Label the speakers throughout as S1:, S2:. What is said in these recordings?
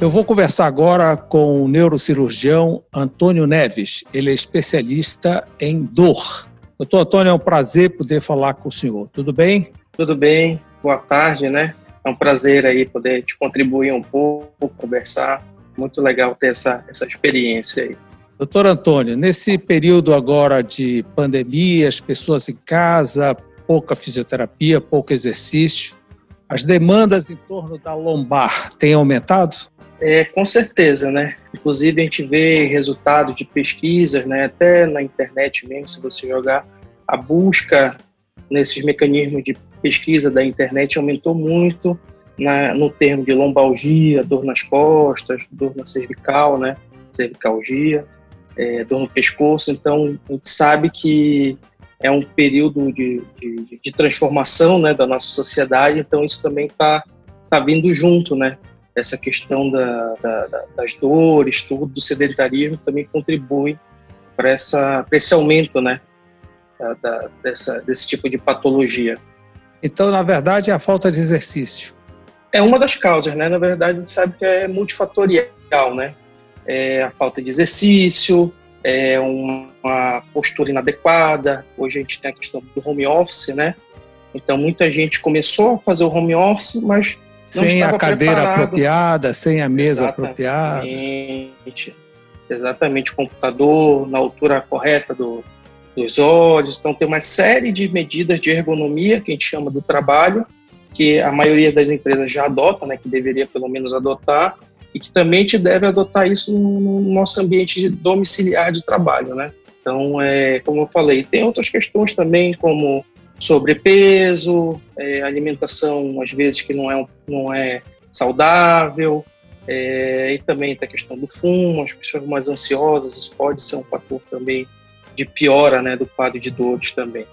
S1: Eu vou conversar agora com o neurocirurgião Antônio Neves. Ele é especialista em dor. Doutor Antônio, é um prazer poder falar com o senhor. Tudo bem?
S2: Tudo bem. Boa tarde, né? É um prazer aí poder te contribuir um pouco, conversar. Muito legal ter essa, essa experiência aí.
S1: Doutor Antônio, nesse período agora de pandemia, as pessoas em casa, pouca fisioterapia, pouco exercício, as demandas em torno da lombar têm aumentado?
S2: É, com certeza, né? Inclusive a gente vê resultados de pesquisas, né? Até na internet mesmo, se você jogar a busca nesses mecanismos de pesquisa da internet aumentou muito na, no termo de lombalgia, dor nas costas, dor na cervical, né? Cervicalgia, é, dor no pescoço. Então a gente sabe que é um período de, de, de transformação, né, da nossa sociedade. Então isso também está tá vindo junto, né? Essa questão da, da, das dores, tudo, do sedentarismo também contribui para esse aumento, né, da, dessa, desse tipo de patologia.
S1: Então, na verdade, é a falta de exercício.
S2: É uma das causas, né? Na verdade, a gente sabe que é multifatorial, né? É a falta de exercício, é uma postura inadequada. Hoje a gente tem a questão do home office, né? Então, muita gente começou a fazer o home office, mas
S1: sem a cadeira preparado. apropriada, sem a mesa
S2: exatamente,
S1: apropriada.
S2: Exatamente, o computador na altura correta do, dos olhos. Então, tem uma série de medidas de ergonomia, que a gente chama do trabalho, que a maioria das empresas já adota, né, que deveria pelo menos adotar, e que também te deve adotar isso no, nosso ambiente domiciliar de trabalho, né? Então, é, como eu falei, tem outras questões também, como sobrepeso, é, alimentação às vezes que não é, não é saudável, é, e também tem a questão do fumo, as pessoas mais ansiosas, isso pode ser um fator também de piora né, do quadro de dores também.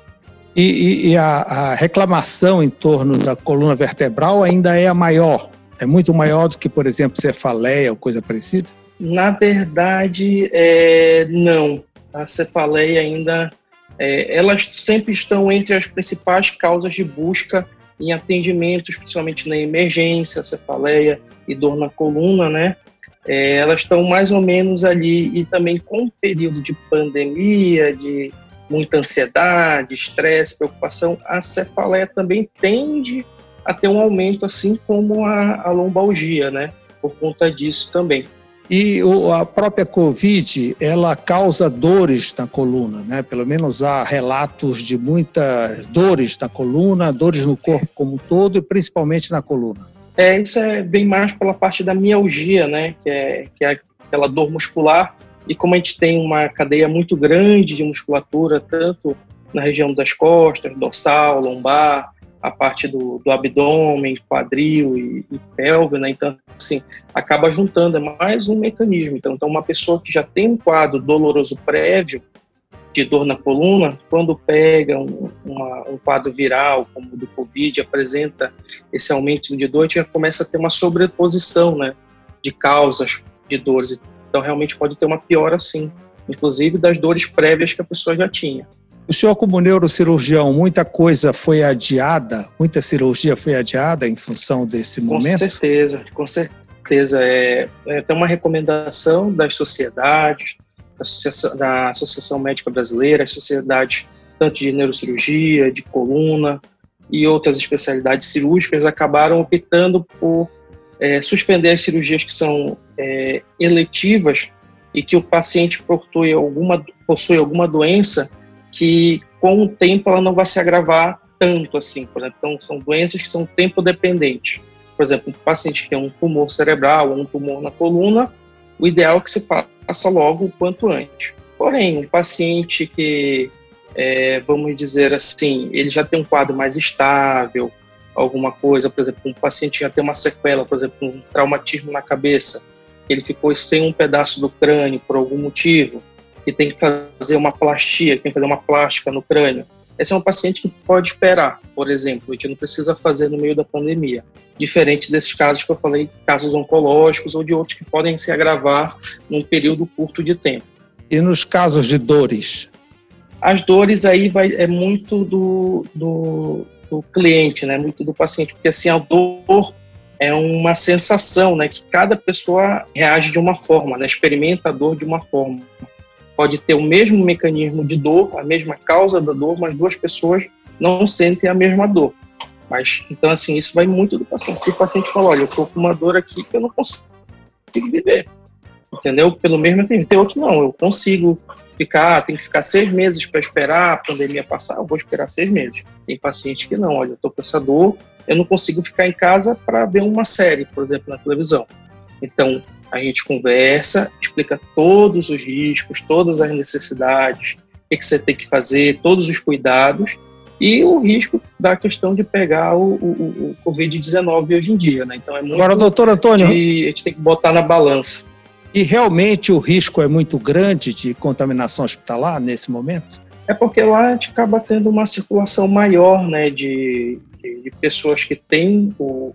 S1: E, e, e a, a, reclamação em torno da coluna vertebral ainda é a maior? É muito maior do que, por exemplo, cefaleia ou coisa parecida?
S2: Na verdade, é, não. A cefaleia ainda é, elas sempre estão entre as principais causas de busca em atendimentos, principalmente na emergência, cefaleia e dor na coluna, né? É, elas estão mais ou menos ali e também com o período de pandemia, de muita ansiedade, estresse, preocupação, a cefaleia também tende a ter um aumento, assim como a, a lombalgia, né? Por conta disso também.
S1: E a própria Covid, ela causa dores na coluna, né? Pelo menos há relatos de muitas dores na coluna, dores no corpo como um todo e principalmente na coluna.
S2: É, isso é, vem mais pela parte da mialgia, né? Que é, que é aquela dor muscular. E como a gente tem uma cadeia muito grande de musculatura, tanto na região das costas, dorsal, lombar, a parte do, do abdômen, quadril e, e pelve, né? Então, assim, acaba juntando, é mais um mecanismo. Então, então, uma pessoa que já tem um quadro doloroso prévio, de dor na coluna, quando pega um, uma, um quadro viral, como o do Covid, apresenta esse aumento de dor, já começa a ter uma sobreposição, né? De causas de dores. Então, realmente pode ter uma piora, sim, inclusive das dores prévias que a pessoa já tinha.
S1: O senhor, como neurocirurgião, muita coisa foi adiada, muita cirurgia foi adiada em função desse momento?
S2: Com certeza, com certeza. É, é, tem uma recomendação das sociedades, da Associação, da Associação Médica Brasileira, as sociedades tanto de neurocirurgia, de coluna e outras especialidades cirúrgicas acabaram optando por é, suspender as cirurgias que são é, eletivas e que o paciente possui alguma, possui alguma doença que com o tempo ela não vai se agravar tanto assim, por exemplo. Então, são doenças que são tempo dependentes. Por exemplo, um paciente que tem um tumor cerebral ou um tumor na coluna, o ideal é que se faça logo o quanto antes. Porém, um paciente que, é, vamos dizer assim, ele já tem um quadro mais estável, alguma coisa, por exemplo, um paciente já tem uma sequela, por exemplo, um traumatismo na cabeça, ele ficou sem um pedaço do crânio por algum motivo, que tem que fazer uma plastia, que tem que fazer uma plástica no crânio. Esse é um paciente que pode esperar, por exemplo, a gente não precisa fazer no meio da pandemia. Diferente desses casos que eu falei, casos oncológicos ou de outros que podem se agravar num período curto de tempo.
S1: E nos casos de dores?
S2: As dores aí vai, é muito do, do, do cliente, né? muito do paciente, porque assim, a dor é uma sensação, né, que cada pessoa reage de uma forma, né, experimenta a dor de uma forma. Pode ter o mesmo mecanismo de dor, a mesma causa da dor, mas duas pessoas não sentem a mesma dor. Mas, então, assim, isso vai muito do paciente. o paciente fala, olha, eu estou com uma dor aqui que eu não consigo viver. Entendeu? Pelo mesmo tempo. Tem outro, não, eu consigo ficar, tem que ficar seis meses para esperar a pandemia passar, eu vou esperar seis meses. Tem paciente que não, olha, eu estou com essa dor, eu não consigo ficar em casa para ver uma série, por exemplo, na televisão. Então, a gente conversa, explica todos os riscos, todas as necessidades, o que, você tem que fazer, todos os cuidados e o risco da questão de pegar o, o, o Covid-19 hoje em dia. Né? Então, é muito
S1: Agora, doutor Antônio.
S2: De, a gente tem que botar na balança.
S1: E realmente o risco é muito grande de contaminação hospitalar nesse momento?
S2: É porque lá a gente acaba tendo uma circulação maior né, de, de, pessoas que têm o,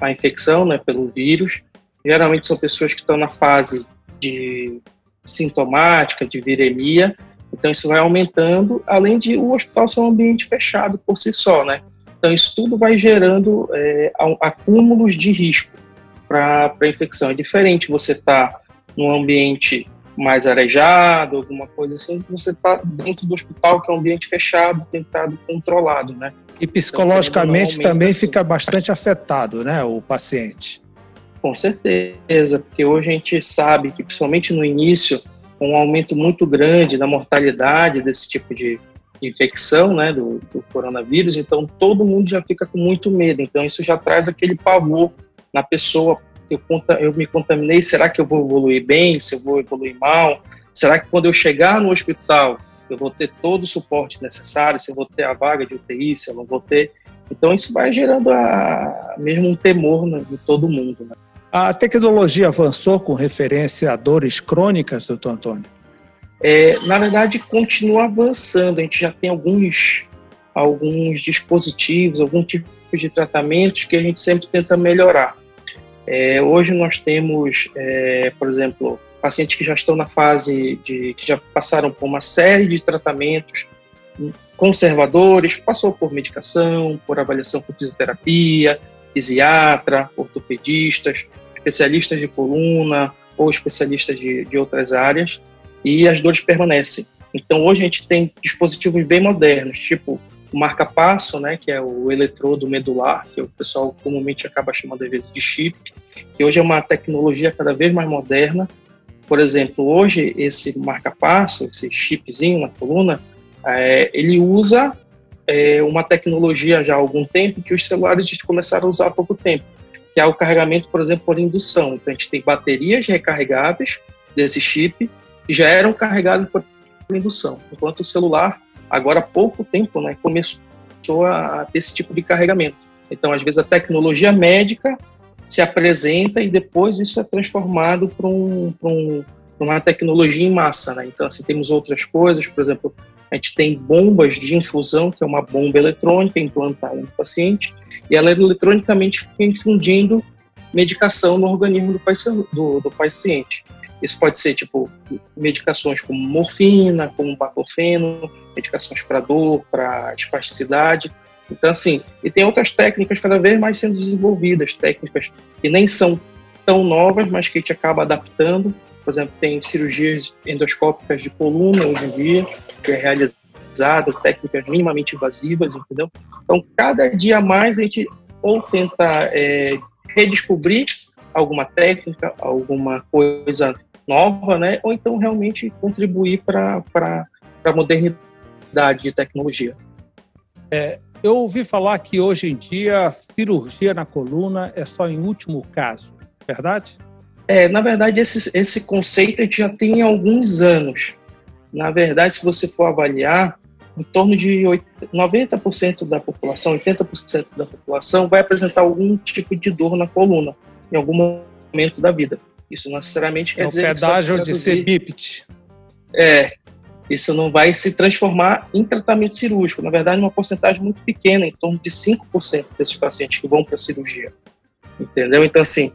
S2: a infecção né, pelo vírus. Geralmente são pessoas que estão na fase de sintomática, de viremia. Então isso vai aumentando, além de o hospital ser um ambiente fechado por si só, né? Então isso tudo vai gerando é, acúmulos de risco para a infecção. É diferente você estar tá num ambiente mais arejado, alguma coisa assim, você está dentro do hospital, que é um ambiente fechado, tentado, controlado, né?
S1: E psicologicamente então, também assim. fica bastante afetado, né, o paciente?
S2: Com certeza, porque hoje a gente sabe que, principalmente no início, um aumento muito grande da mortalidade desse tipo de infecção, né, do, do coronavírus, então todo mundo já fica com muito medo, então isso já traz aquele pavor na pessoa, eu, eu me contaminei, será que eu vou evoluir bem, se eu vou evoluir mal? Será que quando eu chegar no hospital eu vou ter todo o suporte necessário, se eu vou ter a vaga de UTI, se eu não vou ter? Então isso vai gerando a, mesmo um temor né, em todo mundo. Né?
S1: A tecnologia avançou com referência a dores crônicas, doutor Antônio?
S2: É, na verdade, continua avançando. A gente já tem alguns, alguns dispositivos, algum tipo de tratamentos que a gente sempre tenta melhorar. É, hoje nós temos, é, por exemplo, pacientes que já estão na fase de que já passaram por uma série de tratamentos conservadores, passou por medicação, por avaliação com fisioterapia, fisiatra, ortopedistas, especialistas de coluna ou especialistas de, de outras áreas, e as dores permanecem. Então hoje a gente tem dispositivos bem modernos, tipo o marca-passo, né, que é o eletrodo medular, que o pessoal comumente acaba chamando às vezes de chip, que hoje é uma tecnologia cada vez mais moderna. Por exemplo, hoje esse marca-passo, esse chipzinho na coluna, é, ele usa é, uma tecnologia já há algum tempo que os celulares começaram a usar há pouco tempo, que é o carregamento, por exemplo, por indução. Então a gente tem baterias recarregáveis desse chip que já eram carregadas por indução, enquanto o celular agora há pouco tempo né, começou a ter esse tipo de carregamento. Então, às vezes, a tecnologia médica se apresenta e depois isso é transformado para um, um, uma tecnologia em massa. Né? Então, assim, temos outras coisas, por exemplo, a gente tem bombas de infusão, que é uma bomba eletrônica implantada no paciente, e ela eletronicamente fica infundindo medicação no organismo do, do, do paciente. Isso pode ser tipo medicações como morfina, como baclofeno, medicações para dor, para espasticidade. Então, assim, e tem outras técnicas cada vez mais sendo desenvolvidas, técnicas que nem são tão novas, mas que a gente acaba adaptando. Por exemplo, tem cirurgias endoscópicas de coluna hoje em dia, que é técnicas minimamente invasivas, entendeu? Então, cada dia mais a gente ou tenta é, redescobrir alguma técnica, alguma coisa nova, né? Ou então realmente contribuir para a modernidade de tecnologia.
S1: É, eu ouvi falar que hoje em dia cirurgia na coluna é só em último caso, é verdade?
S2: É, na verdade, esse, esse conceito a gente já tem alguns anos. Na verdade, se você for avaliar, em torno de 90% da população, 80% da população vai apresentar algum tipo de dor na coluna em algum momento da vida. Isso não necessariamente quer é dizer...
S1: É o pedágio de ser bípede.
S2: É, isso não vai se transformar em tratamento cirúrgico. Na verdade, uma porcentagem muito pequena, em torno de 5% desses pacientes que vão para a cirurgia. Entendeu? Então, assim,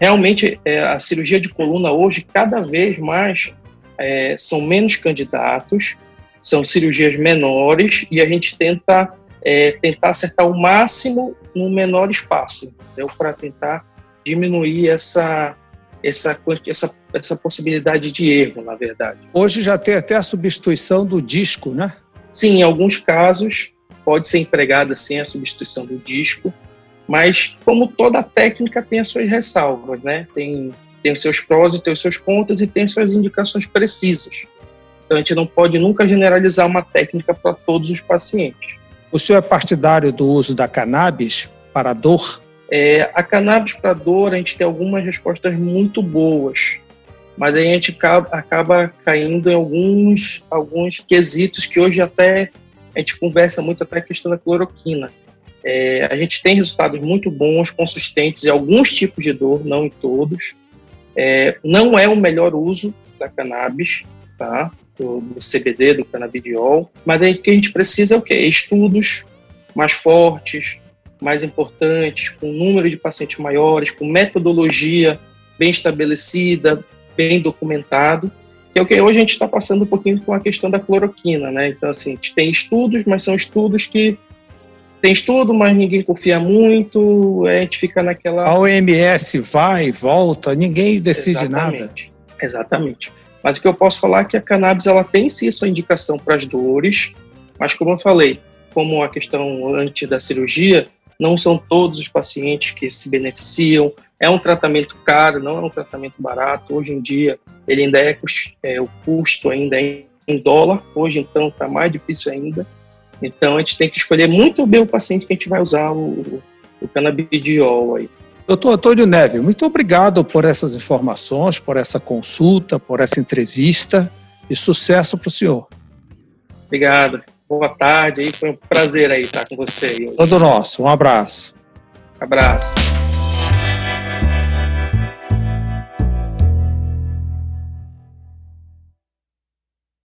S2: realmente é, a cirurgia de coluna hoje, cada vez mais, é, são menos candidatos, são cirurgias menores e a gente tenta, é, tentar acertar o máximo no menor espaço, para tentar diminuir essa, essa, essa, essa possibilidade de erro, na verdade.
S1: Hoje já tem até a substituição do disco, né?
S2: Sim, em alguns casos pode ser empregada sim a substituição do disco, mas como toda técnica tem as suas ressalvas, né? Tem, tem os seus prós e tem os seus contras e tem suas indicações precisas. Então a gente não pode nunca generalizar uma técnica para todos os pacientes.
S1: O senhor é partidário do uso da cannabis para dor?
S2: É, a cannabis para dor, a gente tem algumas respostas muito boas, mas aí a gente acaba, acaba caindo em alguns, alguns quesitos que hoje até a gente conversa muito até a questão da cloroquina. É, a gente tem resultados muito bons, consistentes em alguns tipos de dor, não em todos. É, não é o melhor uso da cannabis, tá? Do, do CBD, do canabidiol, mas o que a gente precisa é o quê? Estudos mais fortes, mais importantes, com número de pacientes maiores, com metodologia bem estabelecida, bem documentado, que é o que hoje a gente está passando um pouquinho com a questão da cloroquina, né? Então, assim, a gente tem estudos, mas são estudos que tem estudo, mas ninguém confia muito, a gente fica naquela...
S1: A OMS vai volta, ninguém decide
S2: Exatamente.
S1: nada.
S2: Exatamente. Mas o que eu posso falar é que a cannabis ela tem sim sua indicação para as dores, mas como eu falei, como a questão antes da cirurgia, não são todos os pacientes que se beneficiam. É um tratamento caro, não é um tratamento barato. Hoje em dia, ele ainda é, é o custo ainda é em dólar. Hoje, então, está mais difícil ainda. Então, a gente tem que escolher muito bem o paciente que a gente vai usar o, o canabidiol aí.
S1: Doutor Antônio Neve, muito obrigado por essas informações, por essa consulta, por essa entrevista e sucesso para o senhor.
S2: Obrigado. Boa tarde. Foi um prazer aí estar com você.
S1: Todo nosso. Um abraço.
S2: Abraço.